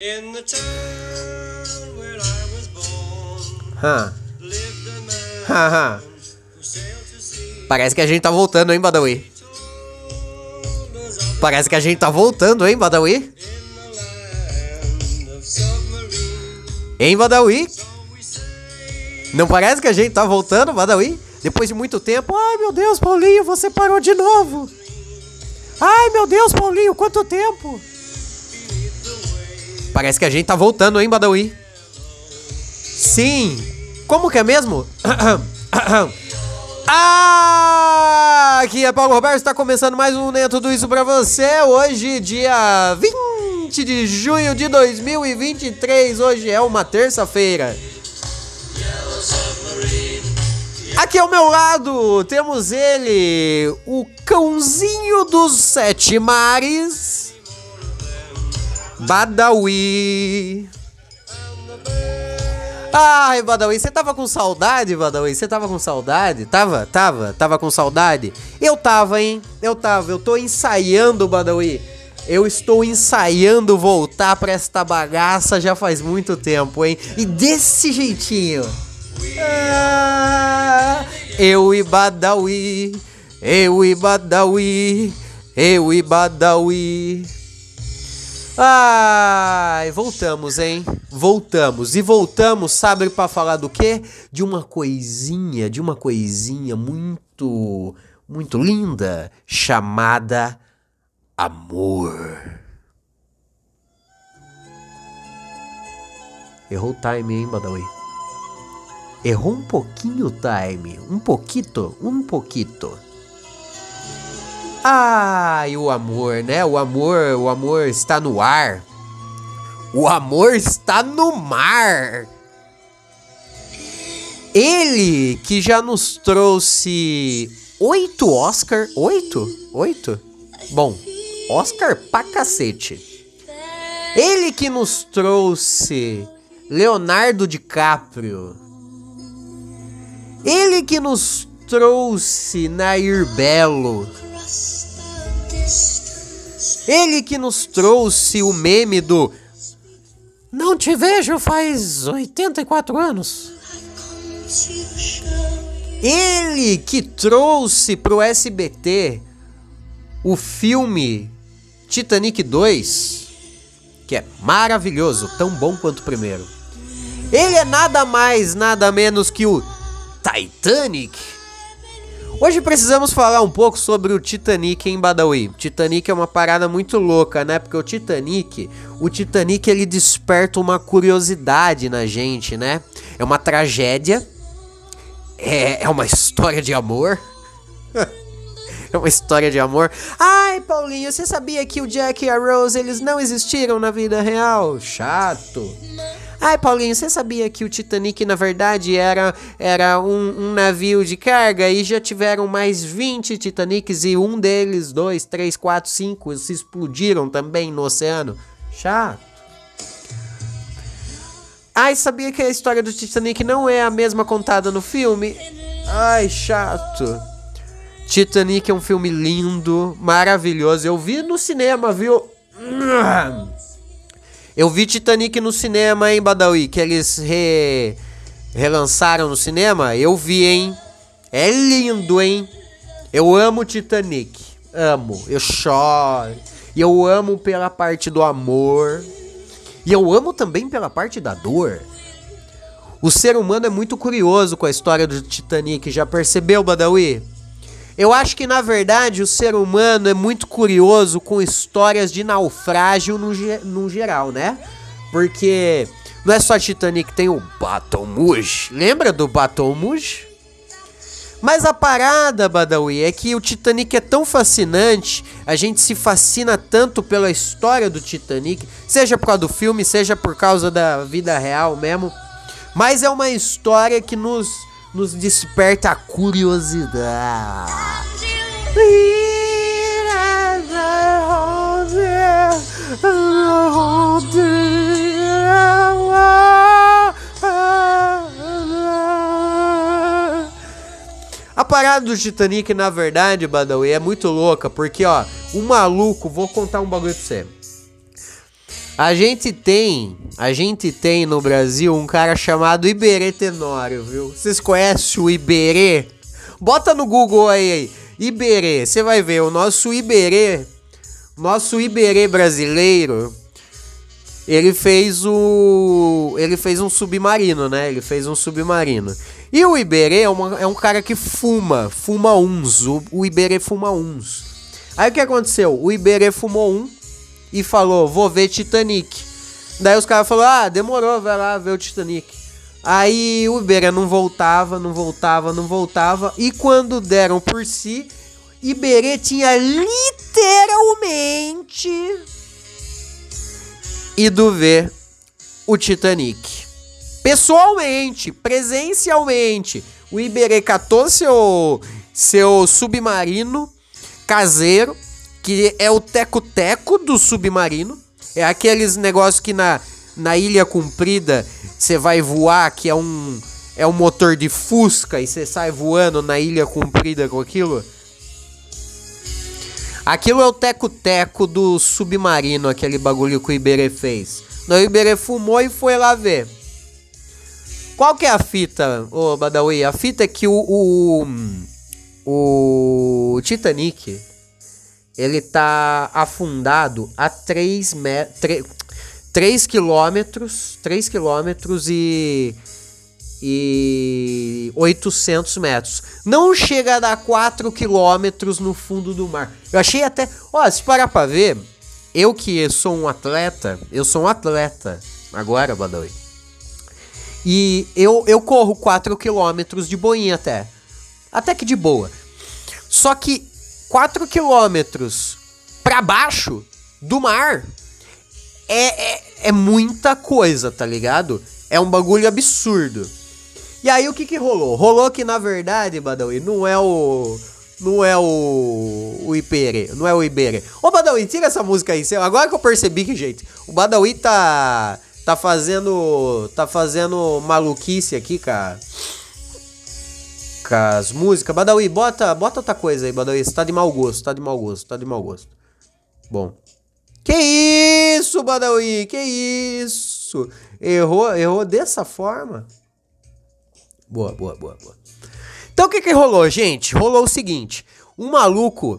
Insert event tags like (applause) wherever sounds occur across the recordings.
In the town where I was born man Haha. Parece que a gente tá voltando, hein, Badawi? Parece que a gente tá voltando, hein, Badawi? Hein, Badawi? Não parece que a gente tá voltando, Badawi? Depois de muito tempo. Ai, meu Deus, Paulinho, você parou de novo. Ai, meu Deus, Paulinho, quanto tempo? Parece que a gente tá voltando, hein, Badawi? Sim. Como que é mesmo? (coughs) Ah, aqui é Paulo Roberto, está começando mais um Nem Tudo Isso pra você. Hoje, dia 20 de junho de 2023. Hoje é uma terça-feira. Aqui ao meu lado temos ele, o cãozinho dos sete mares, Badawi. Ai, Badawi, você tava com saudade, Badawi? Você tava com saudade? Tava, tava, tava com saudade? Eu tava, hein? Eu tava, eu tô ensaiando, Badawi. Eu estou ensaiando voltar pra esta bagaça já faz muito tempo, hein? E desse jeitinho. Ah, eu e Badawi, eu e Badawi, eu e Badawi. Ai, voltamos, hein? Voltamos. E voltamos, sabe pra falar do quê? De uma coisinha, de uma coisinha muito, muito linda, chamada amor. Errou o time, hein, Badawi? Errou um pouquinho o time. Um pouquito, um pouquito. E o amor, né? O amor, o amor está no ar. O amor está no mar. Ele que já nos trouxe oito Oscar, oito, oito. Bom, Oscar pra cacete. Ele que nos trouxe Leonardo DiCaprio. Ele que nos trouxe Nair Belo. Ele que nos trouxe o meme do Não te vejo faz 84 anos. Ele que trouxe pro SBT o filme Titanic 2, que é maravilhoso, tão bom quanto o primeiro. Ele é nada mais, nada menos que o Titanic. Hoje precisamos falar um pouco sobre o Titanic em Badawi. Titanic é uma parada muito louca, né? Porque o Titanic, o Titanic ele desperta uma curiosidade na gente, né? É uma tragédia, é, é uma história de amor. (laughs) é uma história de amor. Ai, Paulinho, você sabia que o Jack e a Rose eles não existiram na vida real? Chato. Ai, Paulinho, você sabia que o Titanic, na verdade, era, era um, um, navio de carga e já tiveram mais 20 Titanics e um deles, dois, três, quatro, cinco, se explodiram também no oceano? Chato. Ai, sabia que a história do Titanic não é a mesma contada no filme? Ai, chato. Titanic é um filme lindo, maravilhoso. Eu vi no cinema, viu? Eu vi Titanic no cinema, hein, Badawi? Que eles re... relançaram no cinema. Eu vi, hein? É lindo, hein? Eu amo Titanic. Amo. Eu choro. E eu amo pela parte do amor. E eu amo também pela parte da dor. O ser humano é muito curioso com a história do Titanic. Já percebeu, Badawi? Eu acho que na verdade o ser humano é muito curioso com histórias de naufrágio no, no geral, né? Porque não é só Titanic, tem o Baton Rouge. Lembra do Baton Rouge? Mas a parada, Badawi, é que o Titanic é tão fascinante, a gente se fascina tanto pela história do Titanic, seja por causa do filme, seja por causa da vida real mesmo. Mas é uma história que nos nos desperta a curiosidade. A parada do Titanic, na verdade, Badawi, é muito louca, porque, ó, o maluco, vou contar um bagulho pra você. A gente tem, a gente tem no Brasil um cara chamado Iberê Tenório, viu? Vocês conhecem o Iberê? Bota no Google aí, aí. Iberê, você vai ver o nosso Iberê, nosso Iberê brasileiro. Ele fez o ele fez um submarino, né? Ele fez um submarino. E o Iberê é, uma- é um cara que fuma, fuma uns. O, o Iberê fuma uns. Aí o que aconteceu? O Iberê fumou um e falou: Vou ver Titanic. Daí os caras falaram: Ah, demorou, vai lá ver o Titanic. Aí o Iberê não voltava, não voltava, não voltava. E quando deram por si, Iberê tinha literalmente ido ver o Titanic. Pessoalmente, presencialmente. O Iberê catou seu, seu submarino caseiro, que é o teco-teco do submarino. É aqueles negócios que na, na Ilha Comprida você vai voar, que é um, é um motor de fusca e você sai voando na Ilha Comprida com aquilo. Aquilo é o teco-teco do submarino, aquele bagulho que o Iberê fez. O Iberê fumou e foi lá ver. Qual que é a fita, ô Badawi? A fita é que o, o, o Titanic, ele tá afundado a 3 metros... 3 quilômetros, 3 quilômetros e e 800 metros. Não chega a dar 4 quilômetros no fundo do mar. Eu achei até. Ó, se parar pra ver, eu que sou um atleta, eu sou um atleta agora, Badawi. E eu, eu corro 4 quilômetros de boinha até. Até que de boa. Só que 4 quilômetros pra baixo do mar é, é, é muita coisa, tá ligado? É um bagulho absurdo. E aí o que que rolou? Rolou que na verdade, Badawi, não é o não é o o Ipere, não é o Ibere. Ô Badawi, tira essa música aí. Agora que eu percebi que, gente, o Badawi tá tá fazendo tá fazendo maluquice aqui, cara. As músicas. Badawi, bota, bota outra coisa aí, Badawi. Você tá de mau gosto, tá de mau gosto, tá de mau gosto. Bom. Que isso, Badawi? Que isso? Errou, errou dessa forma? Boa, boa, boa, boa. Então o que que rolou, gente? Rolou o seguinte: um maluco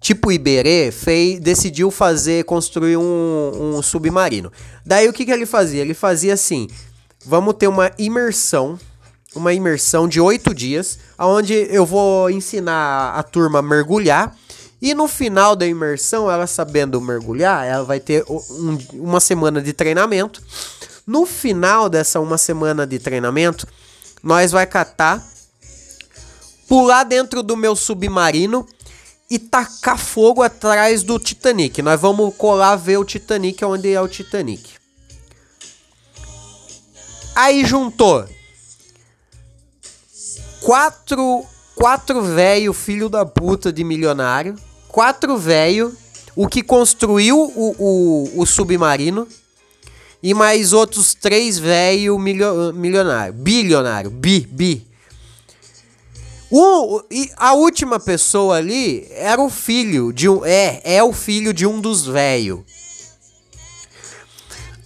tipo Iberê fez, decidiu fazer, construir um, um submarino. Daí o que que ele fazia? Ele fazia assim: vamos ter uma imersão, uma imersão de oito dias, onde eu vou ensinar a turma a mergulhar. E no final da imersão, ela sabendo mergulhar, ela vai ter um- uma semana de treinamento. No final dessa uma semana de treinamento, nós vai catar, pular dentro do meu submarino e tacar fogo atrás do Titanic. Nós vamos colar ver o Titanic onde é o Titanic. Aí juntou quatro quatro velho filho da puta de milionário, quatro velho, o que construiu o, o, o submarino e mais outros três velho milio, milionário, bilionário, bi, bi. O, e a última pessoa ali era o filho de um. É, é o filho de um dos velhos.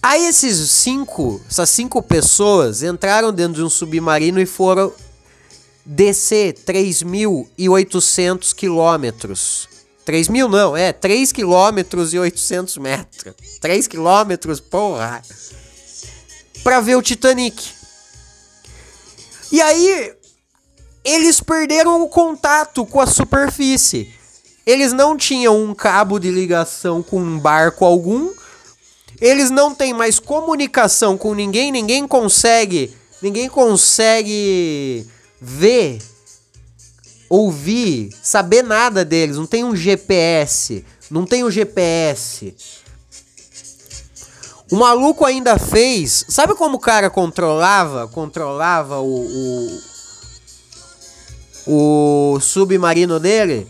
Aí esses cinco, essas cinco pessoas entraram dentro de um submarino e foram descer 3.800 quilômetros. 3 mil não, é 3 quilômetros e 800 metros. 3 quilômetros, porra. Pra ver o Titanic. E aí, eles perderam o contato com a superfície. Eles não tinham um cabo de ligação com um barco algum. Eles não têm mais comunicação com ninguém, ninguém consegue, ninguém consegue ver, ouvir, saber nada deles, não tem um GPS, não tem um GPS. O maluco ainda fez, sabe como o cara controlava, controlava o, o, o submarino dele?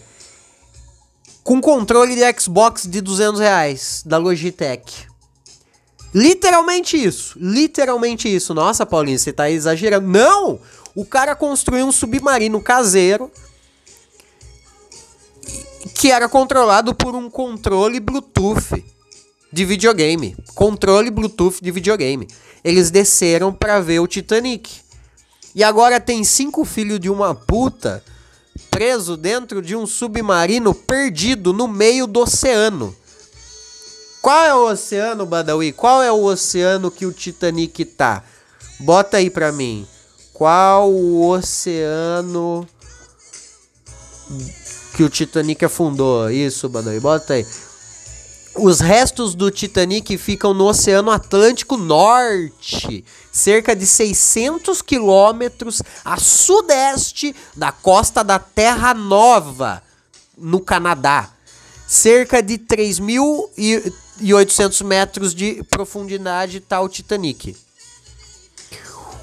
Com controle de Xbox de 200 reais, da Logitech. Literalmente isso. Literalmente isso. Nossa, Paulinho, você tá exagerando. Não! O cara construiu um submarino caseiro que era controlado por um controle Bluetooth. de videogame, controle Bluetooth de videogame. Eles desceram para ver o Titanic. E agora tem cinco filhos de uma puta preso dentro de um submarino perdido no meio do oceano. Qual é o oceano, Badawi? Qual é o oceano que o Titanic tá? Bota aí pra mim. Qual o oceano que o Titanic afundou? Isso, Badawi, bota aí. Os restos do Titanic ficam no Oceano Atlântico Norte, cerca de 600 quilômetros a sudeste da costa da Terra Nova, no Canadá. Cerca de 3.800 metros de profundidade está o Titanic.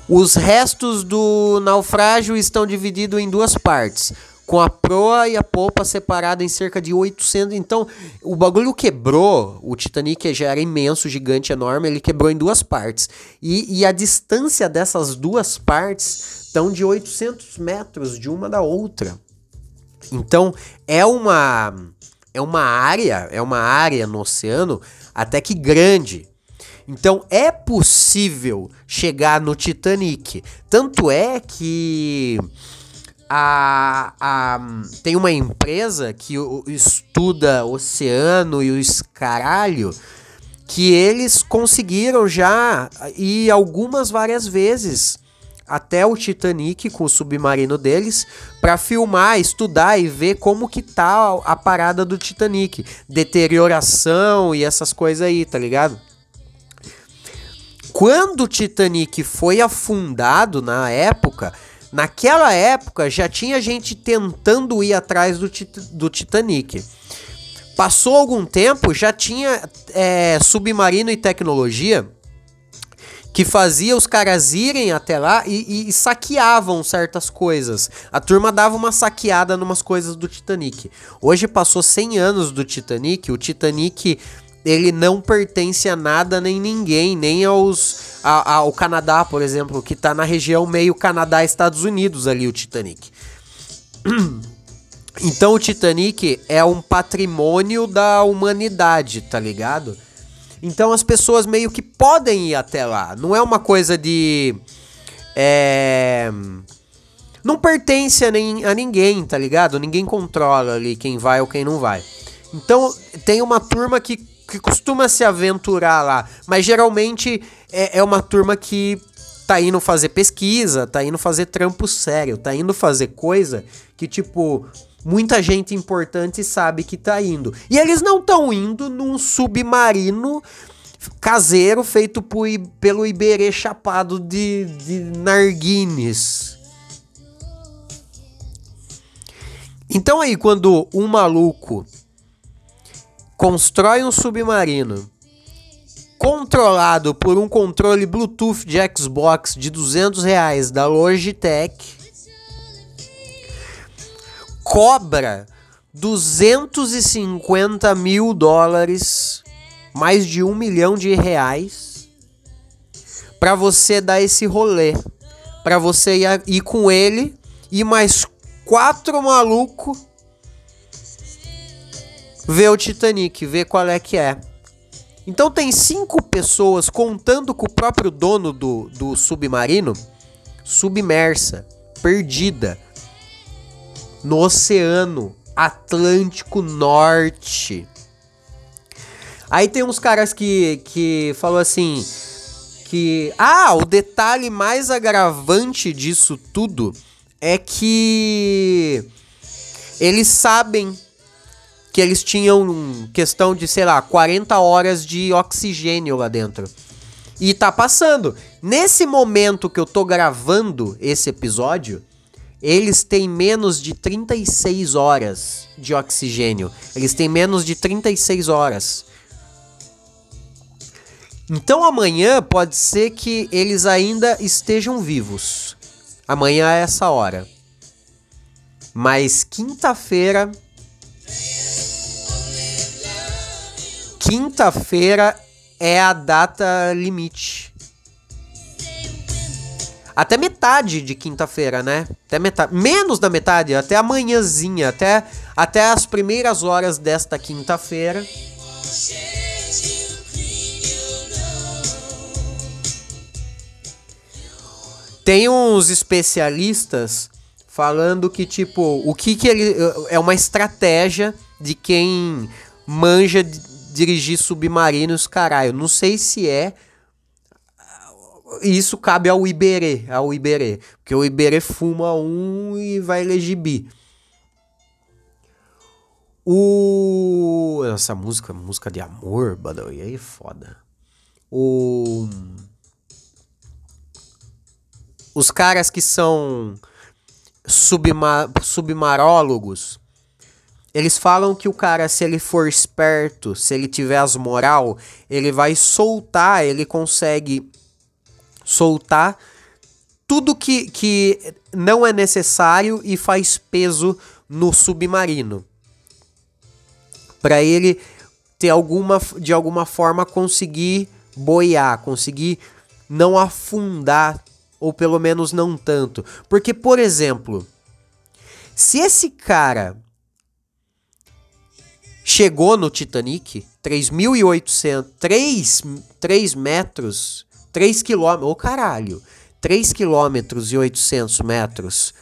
Os restos do naufrágio estão divididos em duas partes com a proa e a polpa separada em cerca de 800. Então, o bagulho quebrou. O Titanic já era imenso, gigante, enorme. Ele quebrou em duas partes. E, e a distância dessas duas partes estão de 800 metros de uma da outra. Então, é uma é uma área, é uma área no oceano até que grande. Então é possível chegar no Titanic. Tanto é que a, a, tem uma empresa que estuda oceano e os caralho que eles conseguiram já ir algumas várias vezes até o Titanic com o submarino deles para filmar, estudar e ver como que tá a parada do Titanic, deterioração e essas coisas aí, tá ligado? Quando o Titanic foi afundado na época, Naquela época já tinha gente tentando ir atrás do, tit do Titanic. Passou algum tempo, já tinha é, submarino e tecnologia que fazia os caras irem até lá e, e, e, saqueavam certas coisas. A turma dava uma saqueada numas coisas do Titanic. Hoje passou 100 anos do Titanic, o Titanic ele não pertence a nada nem ninguém, nem aos a, ao Canadá, por exemplo, que tá na região meio Canadá Estados Unidos ali o Titanic. (clears throat) Então o Titanic é um patrimônio da humanidade, tá ligado? Então as pessoas meio que podem ir até lá. Não é uma coisa de. É. Não pertence a, nem, a ninguém, tá ligado? Ninguém controla ali quem vai ou quem não vai. Então tem uma turma que que costuma se aventurar lá, mas geralmente é, é uma turma que tá indo fazer pesquisa, tá indo fazer trampo sério, tá indo fazer coisa que, tipo, muita gente importante sabe que tá indo. E eles não estão indo num submarino caseiro feito por, pelo Iberê chapado de, de narguines. Então aí, quando um maluco constrói um submarino controlado por um controle Bluetooth de Xbox de 200 reais da Logitech, cobra 250 mil dólares, mais de um milhão de reais, para você dar esse rolê, para você ir, com ele e mais quatro malucos ver o Titanic, ver qual é que é. Então tem cinco pessoas contando com o próprio dono do, do submarino, submersa, perdida, no Oceano Atlântico Norte. Aí tem uns caras que, que falou assim que ah, o detalhe mais agravante disso tudo é que eles sabem que eles tinham questão de, sei lá, 40 horas de oxigênio lá dentro. E tá passando. Nesse momento que eu tô gravando esse episódio, eles têm menos de 36 horas de oxigênio. Eles têm menos de 36 horas. Então amanhã pode ser que eles ainda estejam vivos. Amanhã é essa hora. Mas quinta-feira Quinta-feira é a data limite. Até metade de quinta-feira, né? Até metade, menos da metade, até amanhãzinha, até até as primeiras horas desta quinta-feira. Tem uns especialistas falando que tipo, o que que ele é uma estratégia de quem manja de, dirigir submarinos, caralho. Não sei se é. Isso cabe ao Iberê, ao Iberê. Porque o Iberê fuma um e vai eleger bi. O. Essa música, música de amor, Badawi, aí é foda. O. Os caras que são subma... submarólogos, eles falam que o cara, se ele for esperto, se ele tiver as moral, ele vai soltar, ele consegue soltar tudo que, que não é necessário e faz peso no submarino. Para ele ter alguma de alguma forma conseguir boiar, conseguir não afundar ou pelo menos não tanto. Porque por exemplo, se esse cara chegou no Titanic, 3.800, 3, 3 metros, 3 quilômetros, ô caralho, 3 quilômetros e 800 metros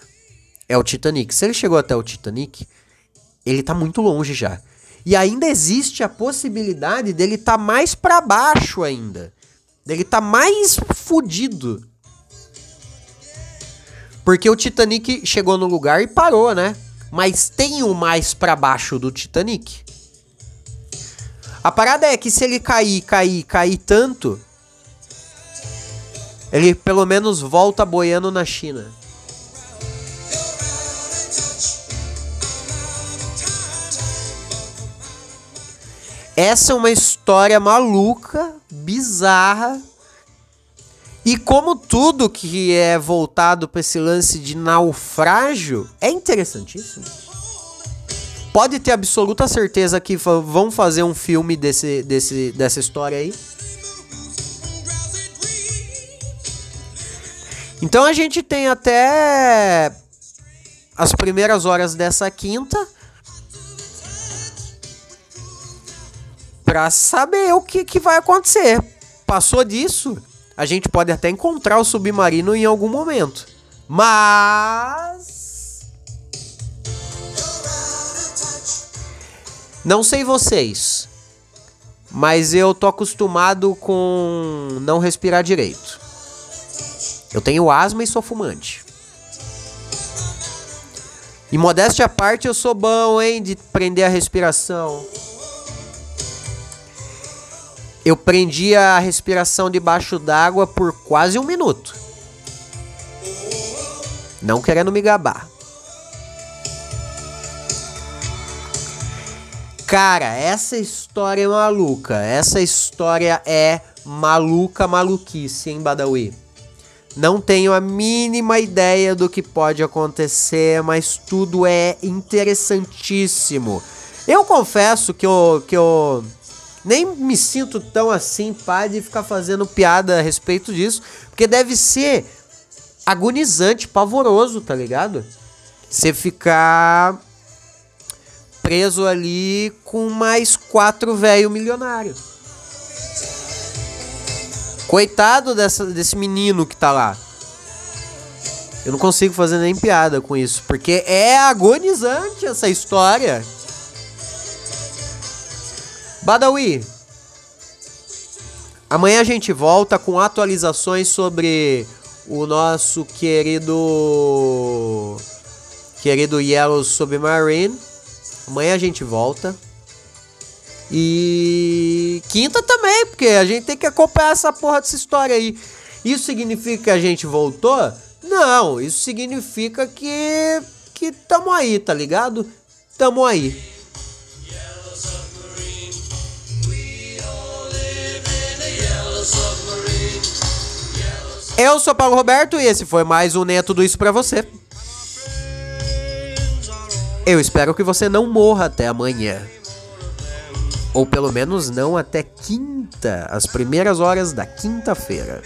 é o Titanic. Se ele chegou até o Titanic, ele tá muito longe já. E ainda existe a possibilidade dele tá mais para baixo ainda. Dele tá mais fudido. Porque o Titanic chegou no lugar e parou, né? Mas tem o mais para baixo do Titanic. A parada é que se ele cair, cair, cair tanto, ele pelo menos volta boiando na China. Essa é uma história maluca, bizarra. E como tudo que é voltado para esse lance de naufrágio é interessantíssimo. Pode ter absoluta certeza que vão fazer um filme desse, desse, dessa história aí. Então a gente tem até as primeiras horas dessa quinta para saber o que, que vai acontecer. Passou disso, a gente pode até encontrar o submarino em algum momento. Mas. Não sei vocês, mas eu tô acostumado com não respirar direito. Eu tenho asma e sou fumante. E modéstia à parte, eu sou bom, hein, de prender a respiração. Eu prendi a respiração debaixo d'água por quase um minuto. Não querendo me gabar. Cara, essa história é maluca. Essa história é maluca, maluquice, hein, Badawi? Não tenho a mínima ideia do que pode acontecer, mas tudo é interessantíssimo. Eu confesso que eu, que eu nem me sinto tão assim, pai, de ficar fazendo piada a respeito disso, porque deve ser agonizante, pavoroso, tá ligado? Você ficar preso ali com mais quatro velho milionário. Coitado dessa, desse menino que tá lá. Eu não consigo fazer nem piada com isso, porque é agonizante essa história. Badawi, amanhã a gente volta com atualizações sobre o nosso querido querido Yellow Submarine. Amanhã a gente volta. E quinta também, porque a gente tem que acompanhar essa porra dessa história aí. Isso significa que a gente voltou? Não, isso significa que que tamo aí, tá ligado? Tamo aí. Eu sou Paulo Roberto e esse foi mais um Nem é Tudo Isso pra você. Eu espero que você não morra até amanhã. Ou pelo menos não até quinta, as primeiras horas da quinta-feira.